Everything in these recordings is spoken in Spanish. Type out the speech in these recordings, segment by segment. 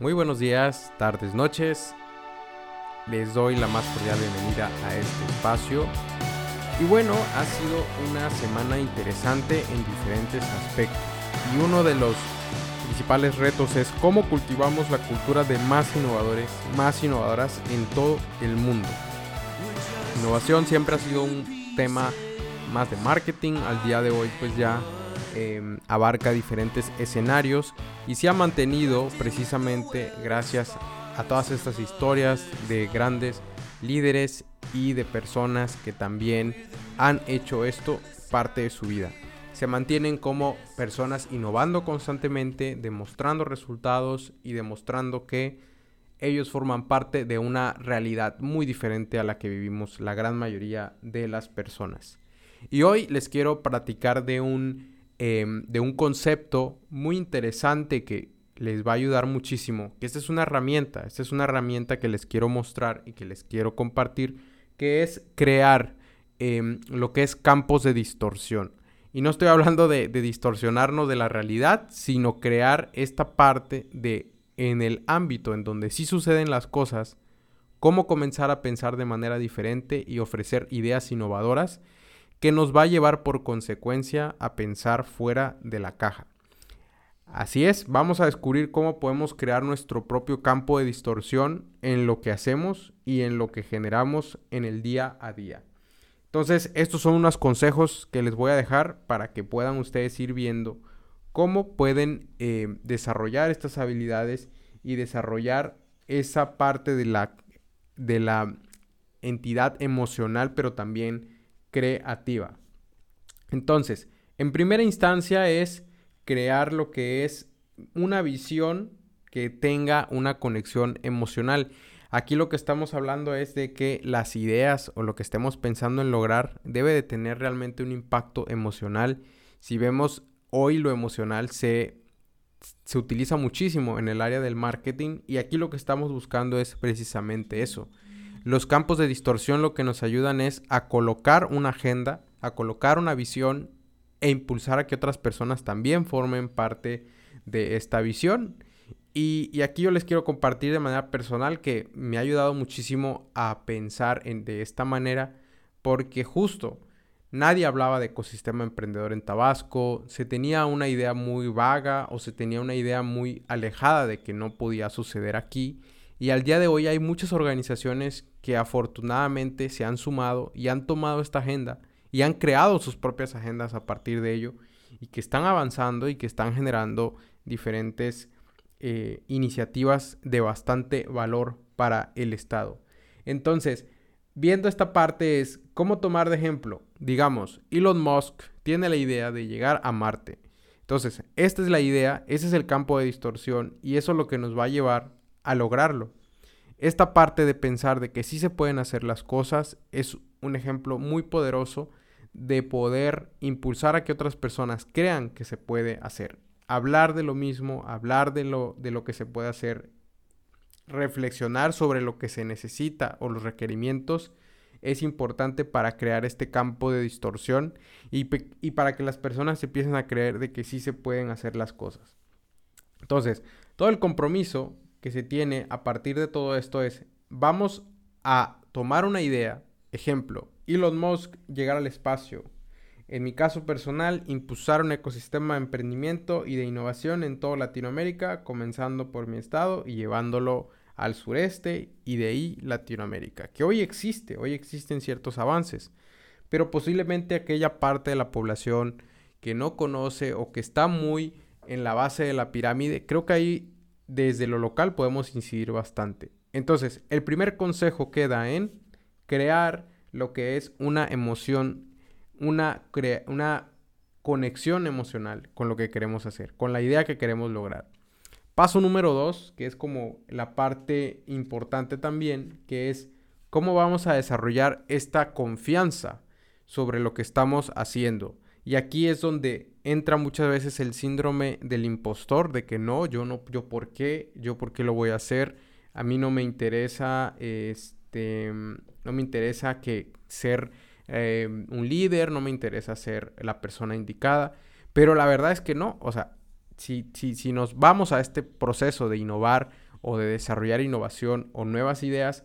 Muy buenos días, tardes, noches. Les doy la más cordial bienvenida a este espacio. Y bueno, ha sido una semana interesante en diferentes aspectos. Y uno de los principales retos es cómo cultivamos la cultura de más innovadores, más innovadoras en todo el mundo. Innovación siempre ha sido un tema más de marketing. Al día de hoy pues ya Em, abarca diferentes escenarios y se ha mantenido precisamente gracias a todas estas historias de grandes líderes y de personas que también han hecho esto parte de su vida. Se mantienen como personas innovando constantemente, demostrando resultados y demostrando que ellos forman parte de una realidad muy diferente a la que vivimos la gran mayoría de las personas. Y hoy les quiero platicar de un Em, de un concepto muy interesante que les va a ayudar muchísimo, esta es una herramienta, esta es una herramienta que les quiero mostrar y que les quiero compartir, que es crear em, lo que es campos de distorsión. Y no estoy hablando de, distorsionarnos de la realidad, sino crear esta parte de en el ámbito en donde sí suceden las cosas, cómo comenzar a pensar de manera diferente y ofrecer ideas innovadoras que nos va a llevar por consecuencia a pensar fuera de la caja. Así es, vamos a descubrir cómo podemos crear nuestro propio campo de distorsión en lo que hacemos y en lo que generamos en el día a día. Entonces, estos son unos consejos que les voy a dejar para que puedan ustedes ir viendo cómo pueden eh, desarrollar estas habilidades y desarrollar esa parte de la, de la entidad emocional, pero también creativa. Entonces, en primera instancia es crear lo que es una visión que tenga una conexión emocional. Aquí lo que estamos hablando es de que las ideas o lo que estemos pensando en lograr debe de tener realmente un impacto emocional. Si vemos hoy lo emocional se, se utiliza muchísimo en el área del marketing y aquí lo que estamos buscando es precisamente eso. Los campos de distorsión lo que nos ayudan es a colocar una agenda, a colocar una visión e impulsar a que otras personas también formen parte de esta visión. Y, aquí yo les quiero compartir de manera personal que me ha ayudado muchísimo a pensar en, de esta manera porque justo nadie hablaba de ecosistema emprendedor en Tabasco, se tenía una idea muy vaga o se tenía una idea muy alejada de que no podía suceder aquí y al día de hoy hay muchas organizaciones que afortunadamente se han sumado y han tomado esta agenda y han creado sus propias agendas a partir de ello y que están avanzando y que están generando diferentes eh, iniciativas de bastante valor para el Estado. Entonces, viendo esta parte es cómo tomar de ejemplo, digamos, Elon Musk tiene la idea de llegar a Marte. Entonces, esta es la idea, ese es el campo de distorsión y eso es lo que nos va a llevar a lograrlo. Esta parte de pensar de que sí se pueden hacer las cosas es un ejemplo muy poderoso de poder impulsar a que otras personas crean que se puede hacer. Hablar de lo mismo, hablar de lo, de lo que se puede hacer, reflexionar sobre lo que se necesita o los requerimientos es importante para crear este campo de distorsión y, y para que las personas empiecen a creer de que sí se pueden hacer las cosas. Entonces, todo el compromiso que se tiene a partir de todo esto es, vamos a tomar una idea, ejemplo, Elon Musk llegar al espacio. En mi caso personal, impulsar un ecosistema de emprendimiento y de innovación en toda Latinoamérica, comenzando por mi estado y llevándolo al sureste y de ahí Latinoamérica, que hoy existe, hoy existen ciertos avances, pero posiblemente aquella parte de la población que no conoce o que está muy en la base de la pirámide, creo que ahí desde lo local podemos incidir bastante. Entonces, el primer consejo queda en crear lo que es una emoción, una, una conexión emocional con lo que queremos hacer, con la idea que queremos lograr. Paso número dos, que es como la parte importante también, que es cómo vamos a desarrollar esta confianza sobre lo que estamos haciendo. Y aquí es donde entra muchas veces el síndrome del impostor, de que no, yo no, yo por qué, yo por qué lo voy a hacer, a mí no me interesa, este, no me interesa que ser eh, un líder, no me interesa ser la persona indicada, pero la verdad es que no, o sea, si, si, si nos vamos a este proceso de innovar o de desarrollar innovación o nuevas ideas,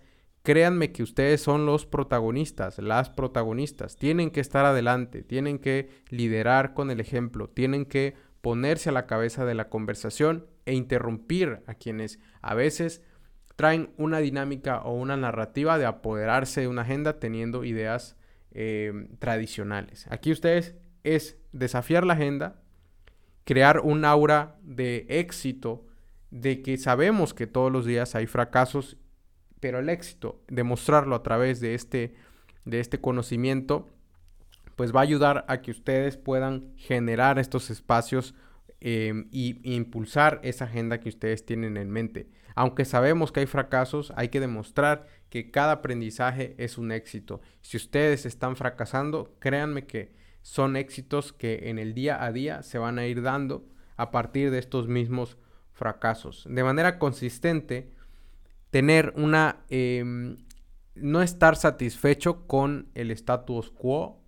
créanme que ustedes son los protagonistas, las protagonistas. Tienen que estar adelante, tienen que liderar con el ejemplo, tienen que ponerse a la cabeza de la conversación e interrumpir a quienes a veces traen una dinámica o una narrativa de apoderarse de una agenda teniendo ideas eh, tradicionales. Aquí ustedes es desafiar la agenda, crear un aura de éxito, de que sabemos que todos los días hay fracasos, pero el éxito, demostrarlo a través de este, de este conocimiento, pues va a ayudar a que ustedes puedan generar estos espacios eh, y, impulsar esa agenda que ustedes tienen en mente. Aunque sabemos que hay fracasos, hay que demostrar que cada aprendizaje es un éxito. Si ustedes están fracasando, créanme que son éxitos que en el día a día se van a ir dando a partir de estos mismos fracasos. De manera consistente, tener una... Em, no estar satisfecho con el status quo,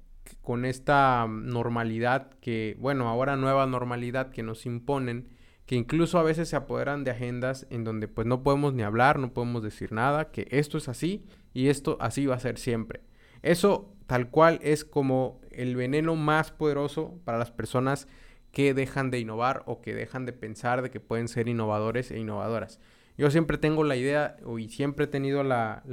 con esta normalidad que, bueno, ahora nueva normalidad que nos imponen, que incluso a veces se apoderan de agendas en donde pues no podemos ni hablar, no podemos decir nada, que esto es así y esto así va a ser siempre. Eso tal cual es como el veneno más poderoso para las personas que dejan de innovar o que dejan de pensar de que pueden ser innovadores e innovadoras. Yo siempre tengo la idea y siempre he tenido la,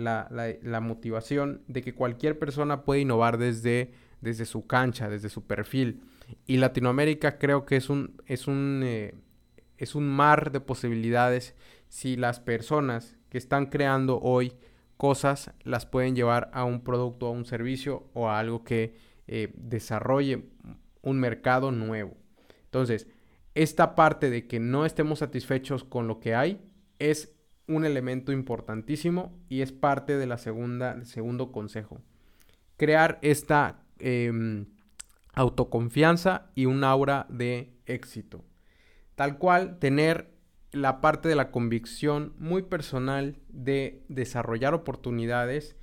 motivación de que cualquier persona puede innovar desde, desde su cancha, desde su perfil. Y Latinoamérica creo que es un, es un, eh, es un mar de posibilidades si las personas que están creando hoy cosas las pueden llevar a un producto, a un servicio o a algo que eh, desarrolle un mercado nuevo. Entonces, esta parte de que no estemos satisfechos con lo que hay es un elemento importantísimo y es parte del segundo consejo. Crear esta em, autoconfianza y un aura de éxito. Tal cual, tener la parte de la convicción muy personal de desarrollar oportunidades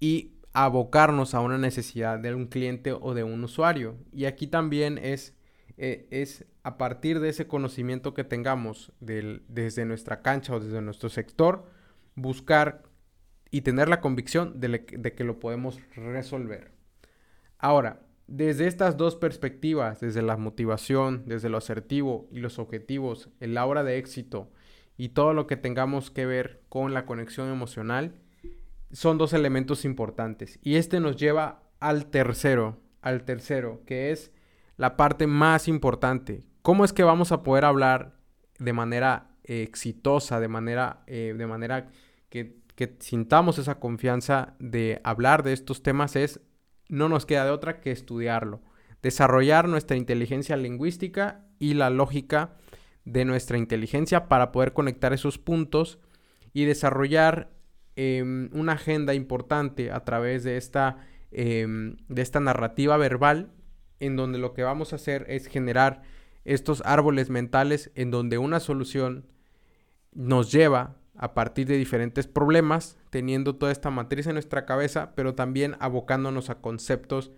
y abocarnos a una necesidad de un cliente o de un usuario. Y aquí también es eh, es a partir de ese conocimiento que tengamos desde nuestra cancha o desde nuestro sector, buscar y tener la convicción de, que lo podemos resolver. Ahora, desde estas dos perspectivas, desde la motivación, desde lo asertivo y los objetivos, el aura de éxito y todo lo que tengamos que ver con la conexión emocional, son dos elementos importantes. Y este nos lleva al tercero, al tercero, que es la parte más importante. ¿Cómo es que vamos a poder hablar de manera exitosa, de manera, eh, de manera que, sintamos esa confianza de hablar de estos temas? Es, no nos queda de otra que estudiarlo, desarrollar nuestra inteligencia lingüística y la lógica de nuestra inteligencia para poder conectar esos puntos y desarrollar em, una agenda importante a través de esta, em, de esta narrativa verbal en donde lo que vamos a hacer es generar estos árboles mentales en donde una solución nos lleva a partir de diferentes problemas, teniendo toda esta matriz en nuestra cabeza, pero también abocándonos a conceptos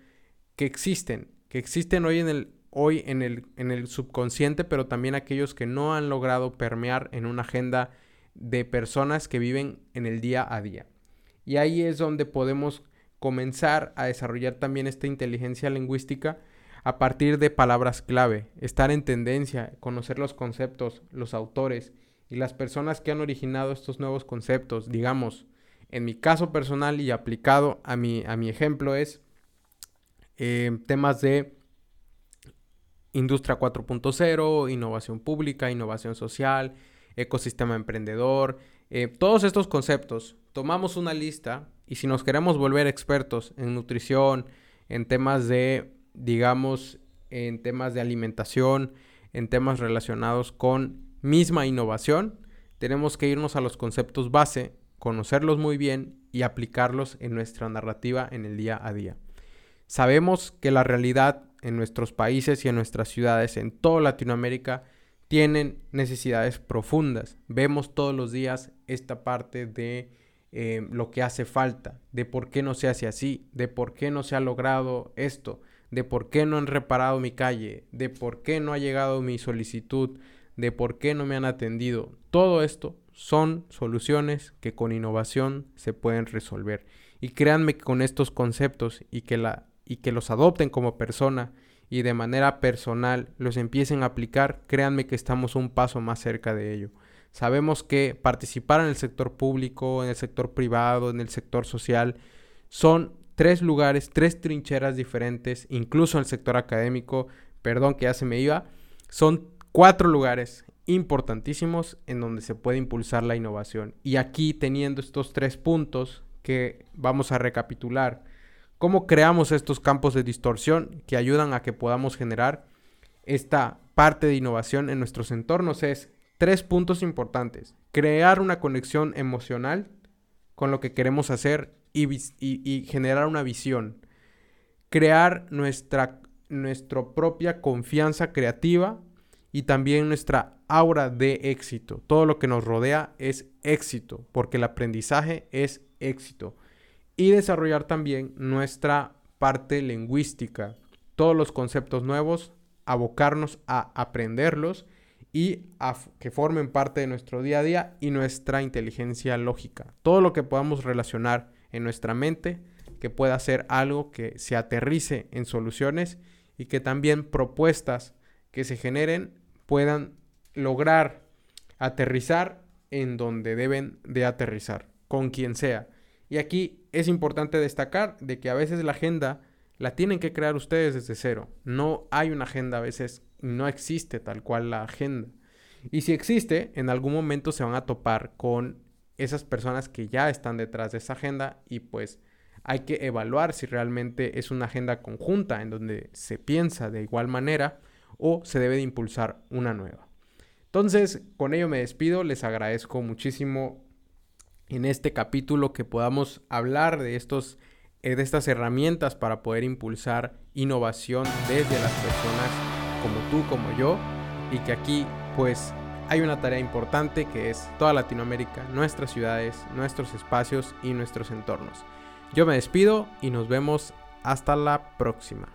que existen, que existen hoy en el hoy en el, en el subconsciente, pero también aquellos que no han logrado permear en una agenda de personas que viven en el día a día. Y ahí es donde podemos comenzar a desarrollar también esta inteligencia lingüística a partir de palabras clave, estar en tendencia, conocer los conceptos, los autores y las personas que han originado estos nuevos conceptos. Digamos, en mi caso personal y aplicado a mi, a mi ejemplo es eh, temas de industria 4.0, innovación pública, innovación social, ecosistema emprendedor, eh, todos estos conceptos. Tomamos una lista y si nos queremos volver expertos en nutrición, en temas de digamos, en temas de alimentación, en temas relacionados con misma innovación, tenemos que irnos a los conceptos base, conocerlos muy bien y aplicarlos en nuestra narrativa en el día a día. Sabemos que la realidad en nuestros países y en nuestras ciudades, en toda Latinoamérica, tienen necesidades profundas. Vemos todos los días esta parte de eh, lo que hace falta, de por qué no se hace así, de por qué no se ha logrado esto, de por qué no han reparado mi calle, de por qué no ha llegado mi solicitud, de por qué no me han atendido. Todo esto son soluciones que con innovación se pueden resolver. Y créanme que con estos conceptos y que, la, y que los adopten como persona y de manera personal los empiecen a aplicar, créanme que estamos un paso más cerca de ello. Sabemos que participar en el sector público, en el sector privado, en el sector social, son tres lugares, tres trincheras diferentes, incluso en el sector académico, perdón que ya se me iba, son cuatro lugares importantísimos en donde se puede impulsar la innovación. Y aquí teniendo estos tres puntos que vamos a recapitular, cómo creamos estos campos de distorsión que ayudan a que podamos generar esta parte de innovación en nuestros entornos es tres puntos importantes. Crear una conexión emocional con lo que queremos hacer y, generar una visión. Crear nuestra, nuestra propia confianza creativa y también nuestra aura de éxito. Todo lo que nos rodea es éxito, porque el aprendizaje es éxito. Y desarrollar también nuestra parte lingüística. Todos los conceptos nuevos, abocarnos a aprenderlos y a que formen parte de nuestro día a día y nuestra inteligencia lógica. Todo lo que podamos relacionar en nuestra mente, que pueda ser algo que se aterrice en soluciones y que también propuestas que se generen puedan lograr aterrizar en donde deben de aterrizar, con quien sea. Y aquí es importante destacar de que a veces la agenda la tienen que crear ustedes desde cero. No hay una agenda a veces no existe tal cual la agenda. Y si existe, en algún momento se van a topar con esas personas que ya están detrás de esa agenda y pues hay que evaluar si realmente es una agenda conjunta en donde se piensa de igual manera o se debe de impulsar una nueva. Entonces, con ello me despido, les agradezco muchísimo en este capítulo que podamos hablar de estos eh, de estas herramientas para poder impulsar innovación desde las personas como tú, como yo, y que aquí pues hay una tarea importante que es toda Latinoamérica, nuestras ciudades, nuestros espacios y nuestros entornos. Yo me despido y nos vemos hasta la próxima.